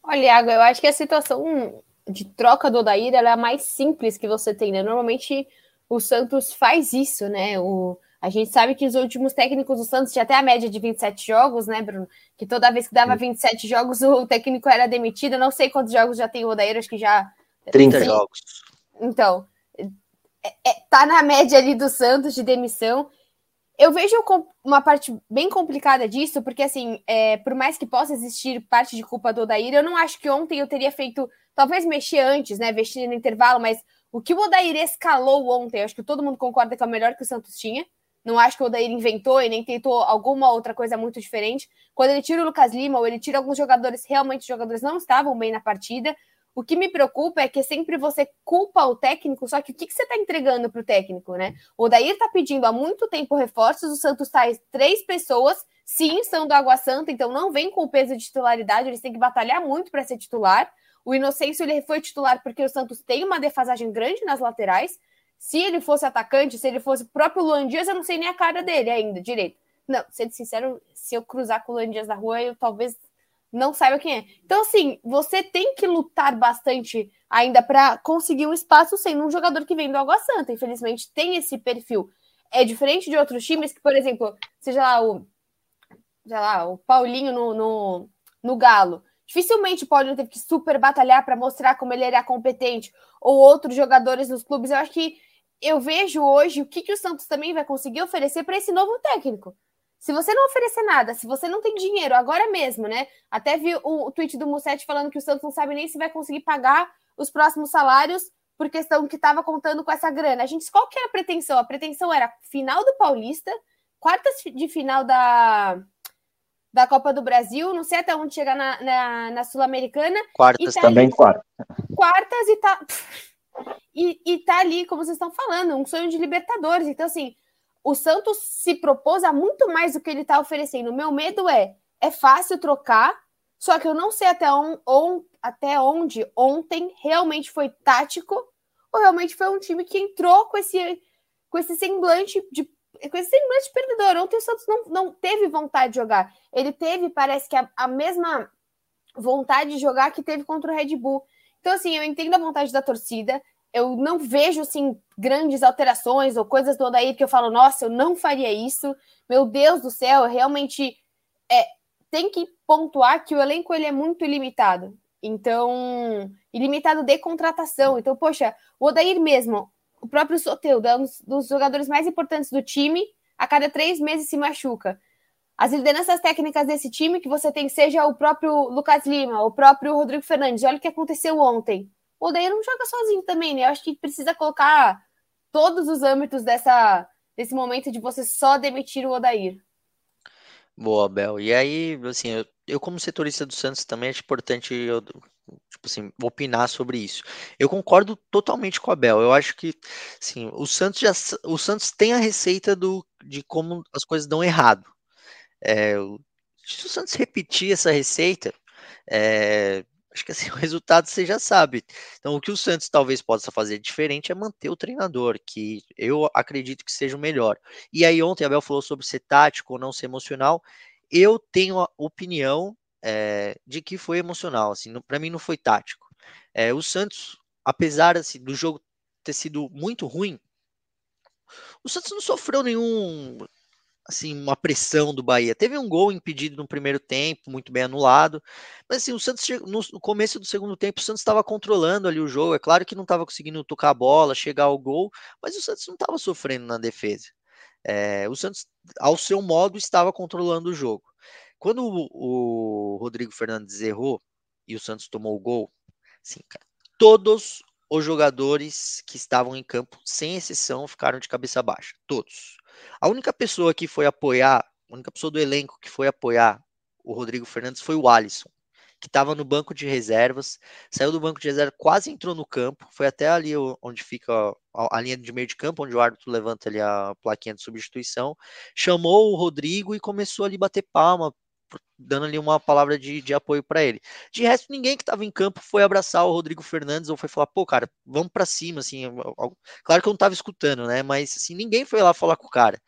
Olha, Iago, eu acho que a situação de troca do Odair é a mais simples que você tem, né? Normalmente o Santos faz isso, né? O, a gente sabe que os últimos técnicos do Santos tinha até a média de 27 jogos, né, Bruno? Que toda vez que dava 27 jogos o técnico era demitido. Eu não sei quantos jogos já tem o Odair, acho que já. 30 jogos. Então, é, é, tá na média ali do Santos de demissão. Eu vejo uma parte bem complicada disso, porque assim, é, por mais que possa existir parte de culpa do Odair, eu não acho que ontem eu teria feito, talvez mexer antes, né? Vestir no intervalo, mas o que o Odair escalou ontem, acho que todo mundo concorda que é o melhor que o Santos tinha. Não acho que o Odair inventou e nem tentou alguma outra coisa muito diferente. Quando ele tira o Lucas Lima ou ele tira alguns jogadores, realmente os jogadores não estavam bem na partida. O que me preocupa é que sempre você culpa o técnico, só que o que, que você está entregando para o técnico, né? O Dair está pedindo há muito tempo reforços, o Santos traz três pessoas, sim, são do Água Santa, então não vem com o peso de titularidade, eles têm que batalhar muito para ser titular. O Inocêncio ele foi titular porque o Santos tem uma defasagem grande nas laterais. Se ele fosse atacante, se ele fosse próprio Luan Dias, eu não sei nem a cara dele ainda, direito. Não, sendo sincero, se eu cruzar com o Luan Dias na rua, eu talvez não saiba quem é. Então, assim, você tem que lutar bastante ainda para conseguir um espaço sendo um jogador que vem do Água Santa. Infelizmente, tem esse perfil. É diferente de outros times que, por exemplo, seja lá o, sei lá, o Paulinho no, no, no Galo. Dificilmente o Paulinho teve que super batalhar para mostrar como ele era competente, ou outros jogadores nos clubes. Eu acho que eu vejo hoje o que, que o Santos também vai conseguir oferecer para esse novo técnico. Se você não oferecer nada, se você não tem dinheiro agora mesmo, né? Até vi o, tweet do Mussetti falando que o Santos não sabe nem se vai conseguir pagar os próximos salários por questão que estava contando com essa grana. A gente, qual que era a pretensão? A pretensão era final do Paulista, quartas de final da, da Copa do Brasil, não sei até onde chegar na, na, na Sul-Americana. Quartas tá também, quartas. Quartas e tá. E, e tá ali, como vocês estão falando, um sonho de Libertadores. Então, assim, o Santos se propôs a muito mais do que ele está oferecendo. O meu medo é, é fácil trocar, só que eu não sei até, on, on, até onde ontem realmente foi tático ou realmente foi um time que entrou com esse, com esse semblante de com esse semblante perdedor. Ontem o Santos não, não teve vontade de jogar. Ele teve, parece que, a, a mesma vontade de jogar que teve contra o Red Bull. Então, assim, eu entendo a vontade da torcida, eu não vejo assim grandes alterações ou coisas do Odair que eu falo, nossa, eu não faria isso. Meu Deus do céu, realmente é, tem que pontuar que o elenco ele é muito ilimitado. Então, ilimitado de contratação. Então, poxa, o Odair mesmo, o próprio Soteudo é um dos jogadores mais importantes do time, a cada três meses se machuca. As lideranças técnicas desse time que você tem, seja o próprio Lucas Lima, o próprio Rodrigo Fernandes, olha o que aconteceu ontem o Odair não joga sozinho também, né? Eu acho que precisa colocar todos os âmbitos dessa, desse momento de você só demitir o Odair. Boa, Bel. E aí, assim, eu, eu como setorista do Santos também acho importante eu, tipo assim, opinar sobre isso. Eu concordo totalmente com a Bel. Eu acho que, assim, o Santos já, o Santos tem a receita do, de como as coisas dão errado. É, se o Santos repetir essa receita, é, acho que assim, o resultado você já sabe. Então, o que o Santos talvez possa fazer diferente é manter o treinador, que eu acredito que seja o melhor. E aí, ontem Abel falou sobre ser tático ou não ser emocional. Eu tenho a opinião é, de que foi emocional. Assim, para mim, não foi tático. É, o Santos, apesar assim, do jogo ter sido muito ruim, o Santos não sofreu nenhum assim, uma pressão do Bahia. Teve um gol impedido no primeiro tempo, muito bem anulado. Mas assim, o Santos no começo do segundo tempo, o Santos estava controlando ali o jogo. É claro que não estava conseguindo tocar a bola, chegar ao gol, mas o Santos não estava sofrendo na defesa. É, o Santos, ao seu modo, estava controlando o jogo. Quando o, o Rodrigo Fernandes errou e o Santos tomou o gol, assim, cara, todos os jogadores que estavam em campo, sem exceção, ficaram de cabeça baixa. Todos. A única pessoa que foi apoiar, a única pessoa do elenco que foi apoiar o Rodrigo Fernandes foi o Alisson. que estava no banco de reservas, saiu do banco de reserva, quase entrou no campo, foi até ali onde fica a, a linha de meio de campo, onde o árbitro levanta ali a plaquinha de substituição, chamou o Rodrigo e começou ali a bater palma, dando ali uma palavra de, de apoio para ele. De resto, ninguém que estava em campo foi abraçar o Rodrigo Fernandes ou foi falar, pô, cara, vamos para cima, assim. Claro que eu não estava escutando, né? Mas assim, ninguém foi lá falar com o cara.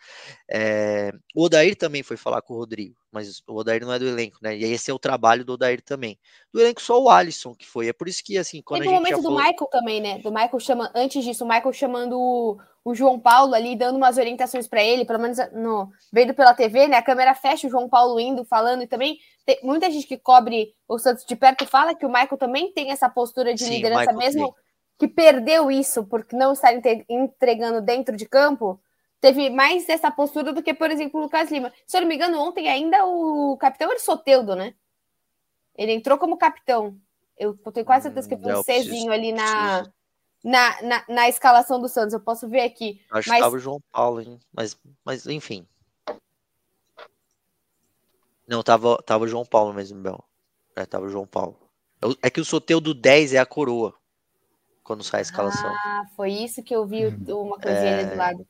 É... O Odair também foi falar com o Rodrigo, mas o Odair não é do elenco, né? E esse é o trabalho do Odair também. Do elenco só o Alisson que foi. É por isso que, assim, quando Teve a gente. o momento do falou... Michael também, né? Do Michael chama antes disso, o Michael chamando o, o João Paulo ali, dando umas orientações para ele, pelo menos no vendo pela TV, né? A câmera fecha o João Paulo indo, falando e também tem muita gente que cobre o Santos de perto fala que o Michael também tem essa postura de Sim, liderança, mesmo tem. que perdeu isso por não estar entregando dentro de campo. Teve mais essa postura do que, por exemplo, o Lucas Lima. Se eu não me engano, ontem ainda o capitão era o Soteudo, né? Ele entrou como capitão. Eu tenho quase certeza que Hum, foi é, um eu preciso- Czinho ali na, na, na, na escalação do Santos. Eu posso ver aqui. Acho Mas- que tava o João Paulo, hein? Mas, mas enfim. Não, tava, tava o João Paulo mesmo, Bel. É, tava o João Paulo. É É que o sorteio do 10 é a coroa. Quando sai a escalação. Ah, foi isso que eu vi o- uma coisinha É. ali do lado.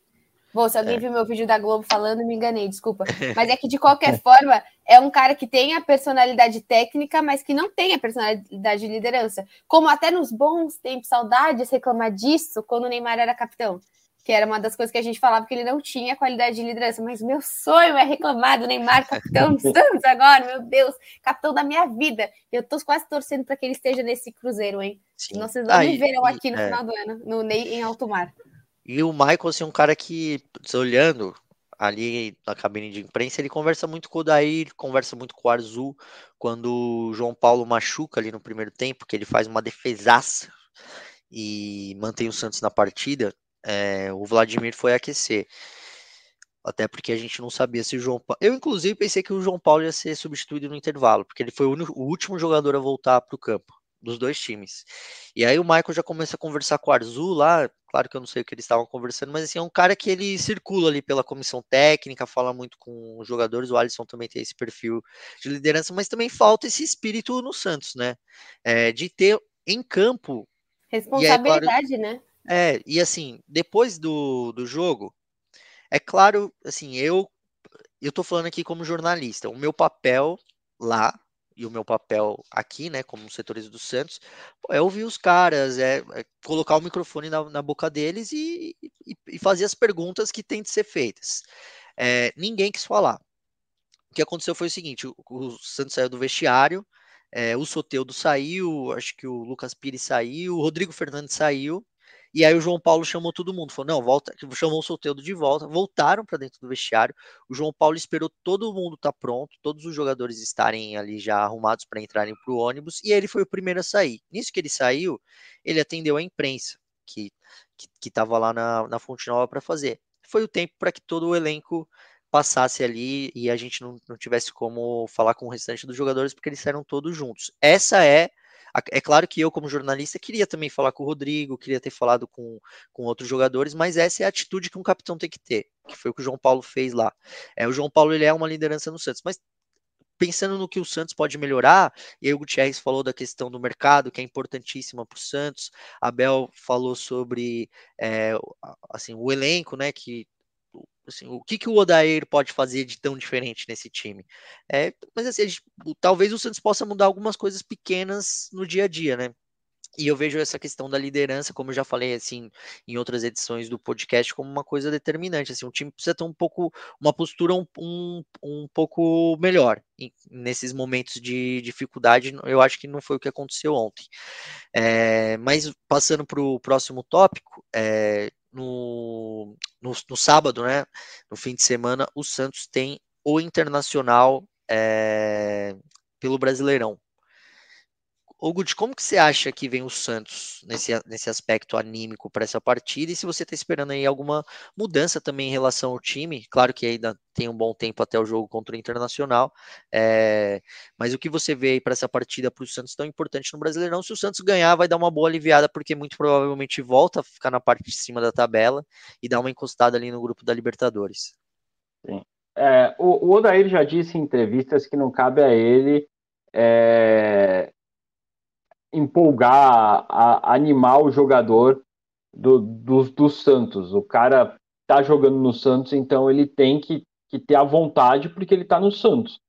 Bom, se alguém viu meu vídeo da Globo falando, me enganei, desculpa. Mas é que, de qualquer forma, é um cara que tem a personalidade técnica, mas que não tem a personalidade de liderança. Como até nos bons tempos, saudades reclamar disso quando o Neymar era capitão. Que era uma das coisas que a gente falava que ele não tinha qualidade de liderança. Mas meu sonho é reclamar do Neymar, capitão do Santos agora, meu Deus, capitão da minha vida. Eu tô quase torcendo para que ele esteja nesse cruzeiro, hein? Sim. Senão vocês não Ah, me verão aqui no é. final do ano, no Ney em alto mar. E o Michael, assim, um cara que, olhando ali na cabine de imprensa, ele conversa muito com o Dair, conversa muito com o Arzu, quando o João Paulo machuca ali no primeiro tempo, que ele faz uma defesaça e mantém o Santos na partida, é, o Vladimir foi aquecer. Até porque a gente não sabia se o João Paulo. Eu, inclusive, pensei que o João Paulo ia ser substituído no intervalo, porque ele foi o, único- o último jogador a voltar para o campo, dos dois times. E aí o Michael já começa a conversar com o Arzu lá. Claro que eu não sei o que eles estavam conversando, mas assim, é um cara que ele circula ali pela comissão técnica, fala muito com os jogadores. O Alisson também tem esse perfil de liderança, mas também falta esse espírito no Santos, né? É, de ter em campo Responsabilidade, né? É, e assim, depois do, do jogo, é claro, assim, eu eu tô falando aqui como jornalista, o meu papel lá e o meu papel aqui, né, como setorista do Santos, é ouvir os caras, é, é colocar o microfone na, na boca deles e, e, e fazer as perguntas que têm de ser feitas. É, ninguém quis falar. O que aconteceu foi o seguinte: o, o Santos saiu do vestiário, é, o Soteudo saiu, acho que o Lucas Pires saiu, o Rodrigo Fernandes saiu, e aí o João Paulo chamou todo mundo, falou: não, volta, chamou o Soteudo de volta, voltaram para dentro do vestiário. O João Paulo esperou todo mundo estar tá pronto, todos os jogadores estarem ali já arrumados para entrarem para o ônibus, e ele foi o primeiro a sair. Nisso que ele saiu, ele atendeu a imprensa, que que estava lá na, na Fonte Nova para fazer. Foi o tempo para que todo o elenco passasse ali e a gente não, não tivesse como falar com o restante dos jogadores, porque eles saíram todos juntos. Essa é é claro que eu, como jornalista, queria também falar com o Rodrigo, queria ter falado com, com outros jogadores, mas essa é a atitude que um capitão tem que ter, que foi o que o João Paulo fez lá. É, o João Paulo ele é uma liderança no Santos, mas pensando no que o Santos pode melhorar, e aí o Gutierrez falou da questão do mercado, que é importantíssima para o Santos, Abel falou sobre é, assim, o elenco, né, que Assim, o que, que o Odair pode fazer de tão diferente nesse time? É, mas assim, gente, talvez o Santos possa mudar algumas coisas pequenas no dia a dia, né? E eu vejo essa questão da liderança, como eu já falei assim em outras edições do podcast, como uma coisa determinante. Assim, o time precisa ter um pouco, uma postura um, um, um pouco melhor nesses momentos de dificuldade. Eu acho que não foi o que aconteceu ontem. É, mas passando para o próximo tópico, é, no, no, no, sábado, né, no fim de semana, o Santos tem o Internacional é, pelo Brasileirão. Ogud, como que você acha que vem o Santos nesse, nesse aspecto anímico para essa partida? E se você está esperando aí alguma mudança também em relação ao time? Claro que ainda tem um bom tempo até o jogo contra o Internacional, é, mas o que você vê aí para essa partida para o Santos tão importante no Brasileirão? Se o Santos ganhar, vai dar uma boa aliviada, porque muito provavelmente volta a ficar na parte de cima da tabela e dar uma encostada ali no grupo da Libertadores. Sim. É, o, o Odair já disse em entrevistas que não cabe a ele é, empolgar, a, animar o jogador do, do, do Santos. O cara tá jogando no Santos, então ele tem que, que ter a vontade porque ele tá no Santos.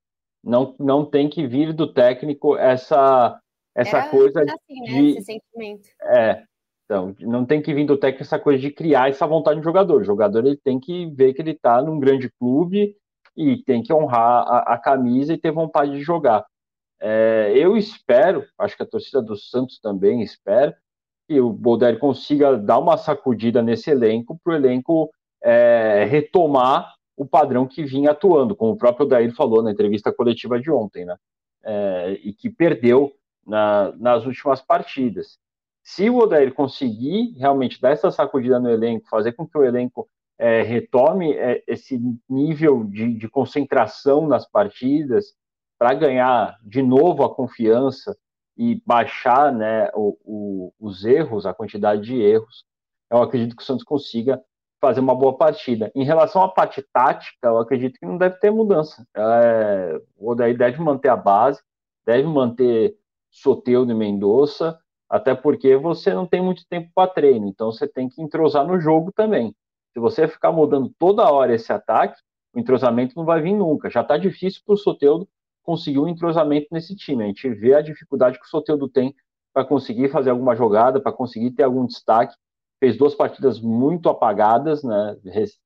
Não, não tem que vir do técnico essa essa Era coisa assim, né, de esse sentimento. É, então, não tem que vir do técnico essa coisa de criar essa vontade do jogador. O jogador ele tem que ver que ele está num grande clube e tem que honrar a, a camisa e ter vontade de jogar. É, eu espero, acho que a torcida do Santos também espera, que o Bolder consiga dar uma sacudida nesse elenco para o elenco é, retomar o padrão que vinha atuando, como o próprio Dair falou na entrevista coletiva de ontem, né? É, e que perdeu na, nas últimas partidas. Se o Odair conseguir realmente dar essa sacudida no elenco, fazer com que o elenco é, retome é, esse nível de, de, concentração nas partidas, para ganhar de novo a confiança e baixar né, o, o, os erros, a quantidade de erros, eu acredito que o Santos consiga fazer uma boa partida. Em relação à parte tática, eu acredito que não deve ter mudança. É, o Odair deve manter a base, deve manter Soteudo e Mendonça, até porque você não tem muito tempo para treino, então você tem que entrosar no jogo também. Se você ficar mudando toda hora esse ataque, o entrosamento não vai vir nunca. Já está difícil para o Soteudo conseguir um entrosamento nesse time. A gente vê a dificuldade que o Soteudo tem para conseguir fazer alguma jogada, para conseguir ter algum destaque. Fez duas partidas muito apagadas, né,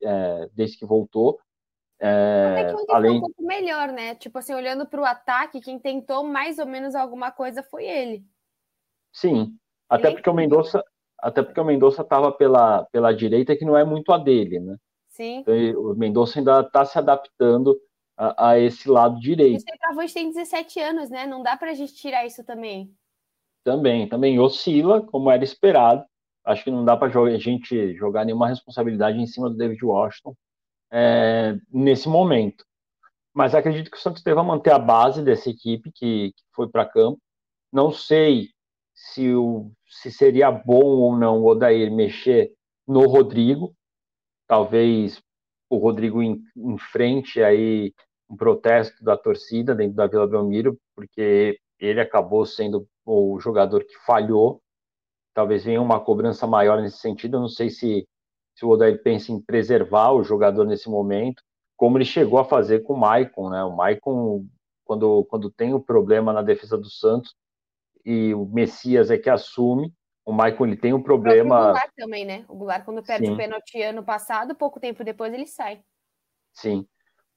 é, desde que voltou. É, que além... um pouco melhor, né? Tipo assim, olhando para o ataque, quem tentou mais ou menos alguma coisa foi ele. Sim, até ele porque é o Mendonça, até porque o Mendonça estava pela, pela direita, que não é muito a dele, né? Sim. Então, o Mendonça ainda está se adaptando a, a, esse lado direito. O centroavante tem 17 anos, né? Não dá para a gente tirar isso também. Também, também oscila, como era esperado. Acho que não dá para a gente jogar nenhuma responsabilidade em cima do David Washington é, nesse momento. Mas acredito que o Santos deva manter a base dessa equipe que, que foi para campo. Não sei se, o, se seria bom ou não o Odair mexer no Rodrigo. Talvez o Rodrigo enfrente aí um protesto da torcida dentro da Vila Belmiro, porque ele acabou sendo o jogador que falhou. Talvez venha uma cobrança maior nesse sentido. Eu não sei se se o Odair pensa em preservar o jogador nesse momento, como ele chegou a fazer com o Maicon, né? O Maicon, quando, quando tem o problema na defesa do Santos, e o Messias é que assume, o Maicon ele tem um problema. O Goulart também, né? O Goulart, quando perde Sim. o pênalti ano passado, pouco tempo depois ele sai. Sim.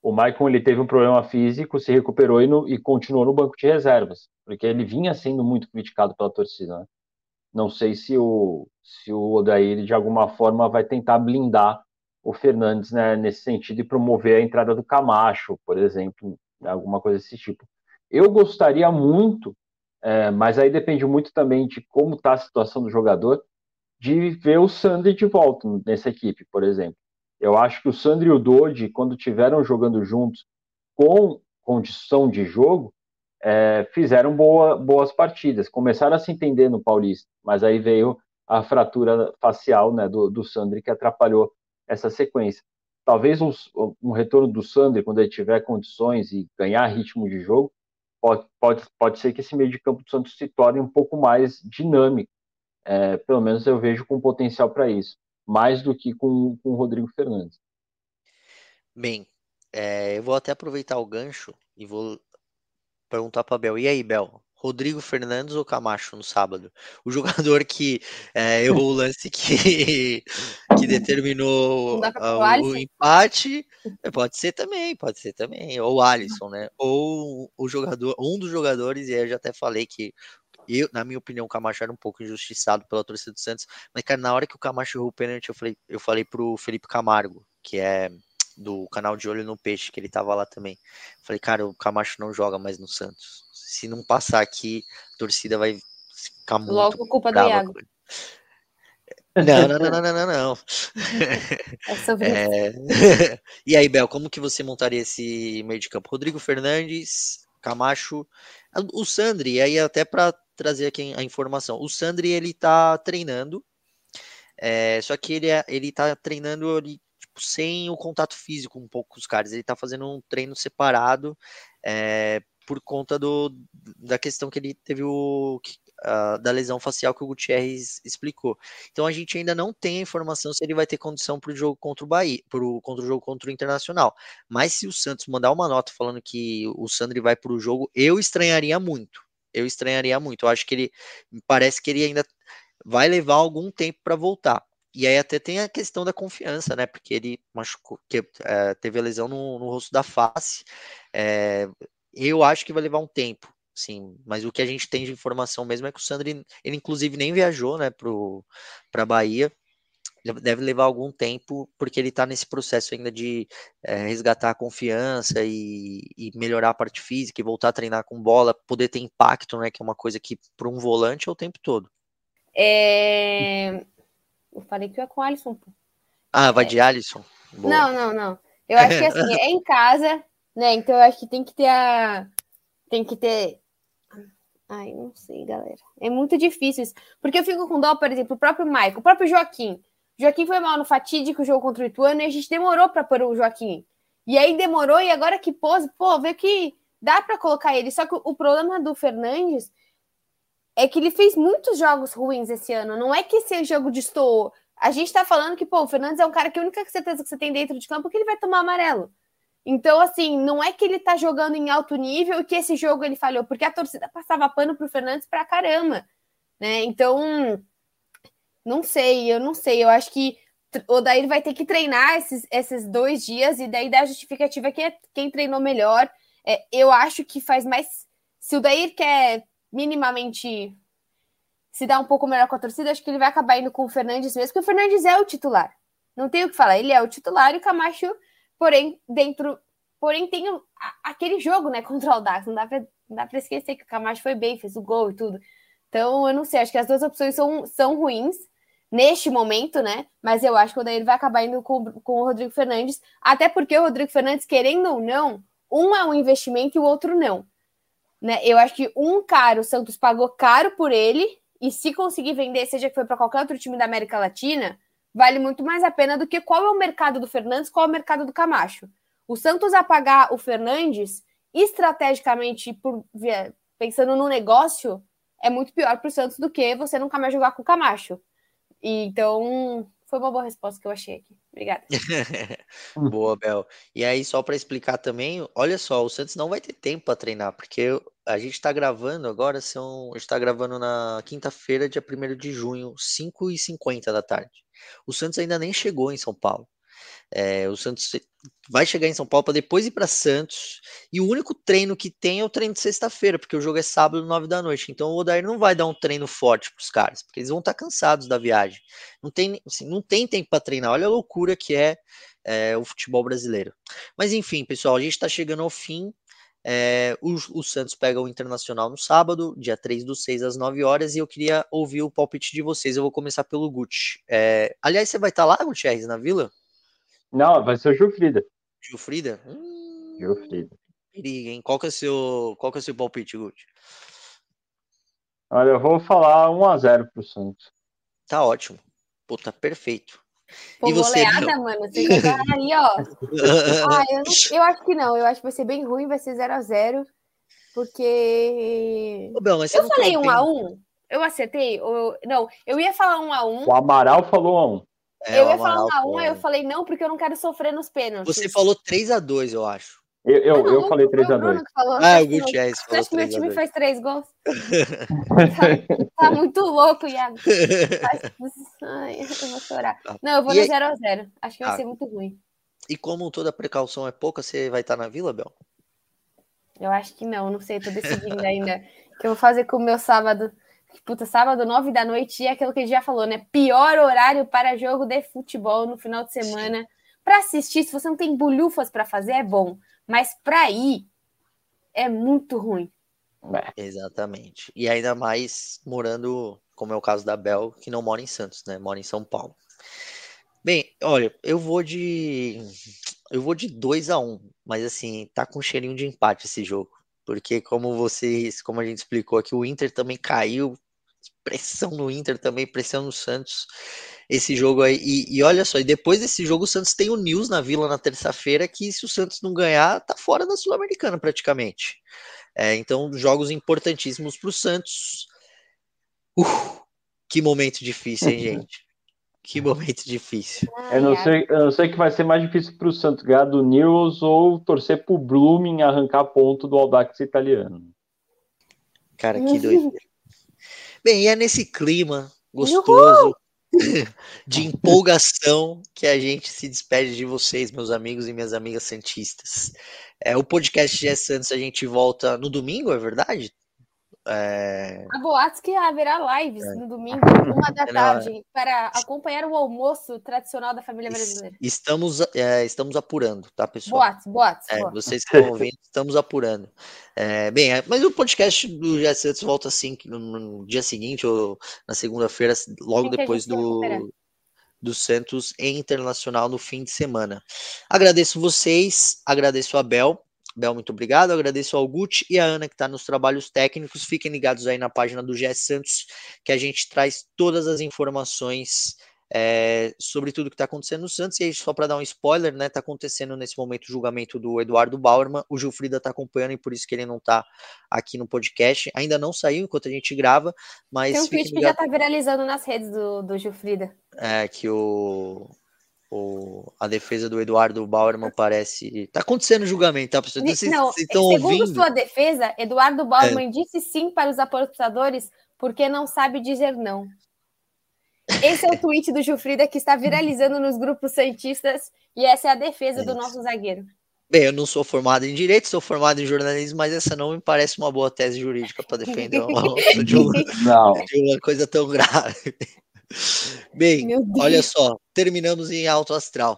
O Maicon ele teve um problema físico, se recuperou e, no, e continuou no banco de reservas, porque ele vinha sendo muito criticado pela torcida. Né? Não sei se o, se o Odair, de alguma forma, vai tentar blindar o Fernandes né, nesse sentido e promover a entrada do Camacho, por exemplo, alguma coisa desse tipo. Eu gostaria muito, é, mas aí depende muito também de como está a situação do jogador, de ver o Sandri de volta nessa equipe, por exemplo. Eu acho que o Sandri e o Dodi, quando tiveram jogando juntos com condição de jogo, é, fizeram boa, boas partidas, começaram a se entender no Paulista, mas aí veio a fratura facial né, do, do que atrapalhou essa sequência. Talvez um, um retorno do Sandri, quando ele tiver condições e ganhar ritmo de jogo, pode, pode, pode ser que esse meio de campo do Santos se torne um pouco mais dinâmico. É, pelo menos eu vejo com potencial para isso, mais do que com, com o Rodrigo Fernandes. Bem, é, eu vou até aproveitar o gancho e vou perguntar para Bel. E aí, Bel? Rodrigo Fernandes ou Camacho no sábado? O jogador que é, errou o lance que, que determinou uh, o empate, é, pode ser também, pode ser também. Ou o Alisson, né? Ou o jogador, um dos jogadores, e eu já até falei que eu, na minha opinião, o Camacho era um pouco injustiçado pela torcida do Santos, mas, cara, na hora que o Camacho errou o pênalti, eu falei, eu falei pro Felipe Camargo, que é do canal de Olho no Peixe, que ele tava lá também. Falei, cara, o Camacho não joga mais no Santos. Se não passar aqui, a torcida vai ficar muito. Logo culpa do Iago. Não, não, não, não, não, não. É... E aí, Bel, como que você montaria esse meio de campo? Rodrigo Fernandes, Camacho, o Sandri, aí até para trazer aqui a informação. O Sandri, ele tá treinando, é, só que ele, é, ele tá treinando ele, tipo, sem o contato físico um pouco com os caras. Ele tá fazendo um treino separado, é, por conta do, da questão que ele teve o, da lesão facial que o Gutierrez explicou. Então a gente ainda não tem a informação se ele vai ter condição para o jogo contra o Bahia, pro, contra o jogo contra o Internacional. Mas se o Santos mandar uma nota falando que o Sandri vai para o jogo, eu estranharia muito. Eu estranharia muito. Eu acho que ele parece que ele ainda vai levar algum tempo para voltar. E aí até tem a questão da confiança, né? Porque ele machucou, que, é, teve a lesão no, no rosto da face. É, eu acho que vai levar um tempo. Sim, mas o que a gente tem de informação mesmo é que o Sandri, ele inclusive nem viajou, né, para Bahia. Deve levar algum tempo, porque ele está nesse processo ainda de é, resgatar a confiança e, e, melhorar a parte física e voltar a treinar com bola, poder ter impacto, né? Que é uma coisa que para um volante é o tempo todo. É... Eu falei que eu ia com o Alisson. Ah, vai é... de Alisson? Boa. Não, não, não. Eu acho que assim, é em casa, né? Então eu acho que tem que ter a. Tem que ter Ai, não sei, galera. É muito difícil isso. Porque eu fico com dó, por exemplo, o próprio Michael, o próprio Joaquim. Joaquim foi mal no fatídico jogo contra o Ituano e a gente demorou para pôr o Joaquim. E aí demorou, e agora que pôs, pô, vê que dá para colocar ele. Só que o problema do Fernandes é que ele fez muitos jogos ruins esse ano. Não é que esse jogo destoou. A gente tá falando que, pô, o Fernandes é um cara que a única certeza que você tem dentro de campo é que ele vai tomar amarelo. Então, assim, não é que ele tá jogando em alto nível e que esse jogo ele falhou, porque a torcida passava pano pro Fernandes pra caramba, né? Então, não sei, eu não sei. Eu acho que o Daí vai ter que treinar esses, esses dois dias e daí da justificativa que é quem treinou melhor. É, eu acho que faz mais. Se o Daí quer minimamente se dar um pouco melhor com a torcida, acho que ele vai acabar indo com o Fernandes mesmo, porque o Fernandes é o titular. Não tem o que falar, ele é o titular e o Camacho Porém, dentro. Porém, tem aquele jogo, né, contra o Audax. Não dá pra, não dá pra esquecer que o Camacho foi bem, fez o gol e tudo. Então, eu não sei, acho que as duas opções são, são ruins neste momento, né? Mas eu acho que o Daí vai acabar indo com, com o Rodrigo Fernandes, até porque o Rodrigo Fernandes, querendo ou não, um é um investimento e o outro não. Né? Eu acho que um caro, o Santos pagou caro por ele, e se conseguir vender, seja que foi para qualquer outro time da América Latina, vale muito mais a pena do que qual é o mercado do Fernandes, qual é o mercado do Camacho. O Santos a pagar o Fernandes, estrategicamente, por, pensando no negócio, é muito pior para o Santos do que você nunca mais jogar com o Camacho. E, então, foi uma boa resposta que eu achei aqui. Obrigada. boa, Bel. E aí, só para explicar também, olha só, o Santos não vai ter tempo para treinar, porque a gente está gravando agora, são, a gente está gravando na quinta-feira, dia 1 de junho, 5h50 da tarde. O Santos ainda nem chegou em São Paulo. É, o Santos vai chegar em São Paulo para depois ir para Santos. E o único treino que tem é o treino de sexta-feira, porque o jogo é sábado, nove da noite. Então o Odair não vai dar um treino forte para os caras, porque eles vão estar tá cansados da viagem. Não tem, assim, não tem tempo para treinar. Olha a loucura que é, é, o futebol brasileiro. Mas enfim, pessoal, a gente está chegando ao fim. É, o, o, Santos pega o Internacional no sábado, dia 3 do 6 às 9 horas, e eu queria ouvir o palpite de vocês. Eu vou começar pelo Guti. É, aliás, você vai estar tá lá, Gutierrez, na Vila? Não, vai ser o Gilfrida. Gilfrida? Hum, Gilfrida. Perigo, hein? Qual que é seu, qual que é o seu palpite, Guti? Olha, eu vou falar 1x0 pro Santos. Tá ótimo. Pô, tá perfeito. Pô, e você, goleada, mano. Você aí, ó. ah, eu, não, eu, acho que não. Eu acho que vai ser bem ruim, vai ser 0x0. Porque. Ô, Bel, eu falei 1x1. Eu acertei? Ou... Não, eu ia falar 1x1. O Amaral falou 1x1. É, eu ia falar 1x1, aí eu falei não, porque eu não quero sofrer nos pênaltis. Você falou 3x2, eu acho. Eu, eu, não, eu falei 3x2. Ah, o Gutierrez falou Acho que meu time faz 3 gols. tá, tá, muito louco, Iago. Ai, eu vou chorar. Tá. Não, eu vou no 0x0. Acho que vai ah. ser muito ruim. E como toda precaução é pouca, você vai estar na Vila, Bel? Eu acho que não, não sei, tô decidindo ainda. O que eu vou fazer com o meu sábado. Puta, sábado, 9 da noite, e é aquilo que a gente já falou, né? Pior horário para jogo de futebol no final de semana. Para assistir, se você não tem bolhufas para fazer, é bom. Mas para ir é muito ruim. É. Exatamente. E ainda mais morando, como é o caso da Bel, que não mora em Santos, né? Mora em São Paulo. Bem, olha, eu vou de eu vou de 2 a 1, um, mas assim, tá com um cheirinho de empate esse jogo, porque como vocês, como a gente explicou aqui, o Inter também caiu, pressão no Inter também, pressão no Santos esse jogo aí. E, e, olha só, e depois desse jogo o Santos tem o News na Vila na terça-feira que se o Santos não ganhar, tá fora da Sul-Americana praticamente. É, então, jogos importantíssimos para o Santos. Uh, que momento difícil, hein, gente? Que momento difícil. Eu não, sei, eu não sei que vai ser mais difícil para o Santos ganhar do Newells ou torcer para o Blooming arrancar ponto do Audax italiano. Cara, que doido. Bem, e é nesse clima gostoso de empolgação que a gente se despede de vocês, meus amigos e minhas amigas santistas. É, o podcast de Santos a gente volta no domingo, é verdade? É... A boatos que haverá lives é. no domingo, uma da tarde, para acompanhar o almoço tradicional da família brasileira. Estamos, é, estamos apurando, tá, pessoal? Boatos, boatos. É, vocês que estão ouvindo, estamos apurando. É, bem, é, mas o podcast do Jé Santos volta assim no, dia seguinte ou na segunda-feira, logo depois do, do Santos em Internacional no fim de semana. Agradeço vocês, agradeço a Bel Bel, muito obrigado. agradeço ao Gucci e a Ana que está nos trabalhos técnicos. Fiquem ligados aí na página do GS Santos, que a gente traz todas as informações é, sobre tudo que está acontecendo no Santos. E aí, só para dar um spoiler, né? Está acontecendo nesse momento o julgamento do Eduardo Bauerman. O Gilfrida está acompanhando e por isso que ele não está aqui no podcast. Ainda não saiu enquanto a gente grava, mas. Tem um tweet que já está viralizando nas redes do, do Gilfrida. É, que o o, a defesa do Eduardo Bauerman parece. Tá acontecendo o julgamento, tá? Vocês, não, estão segundo ouvindo? sua defesa, Eduardo Bauerman é. disse sim para os apostadores porque não sabe dizer não. Esse é o tweet do Gilfrida que está viralizando nos grupos santistas e essa é a defesa é do nosso zagueiro. Bem, eu não sou formado em direito, sou formado em jornalismo, mas essa não me parece uma boa tese jurídica para defender uma, de, uma, de uma coisa tão grave. Bem, olha só, terminamos em alto astral.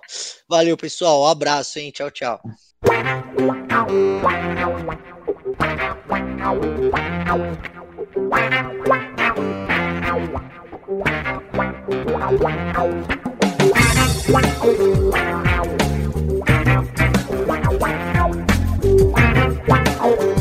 Valeu, pessoal. Um abraço, hein? Tchau, tchau.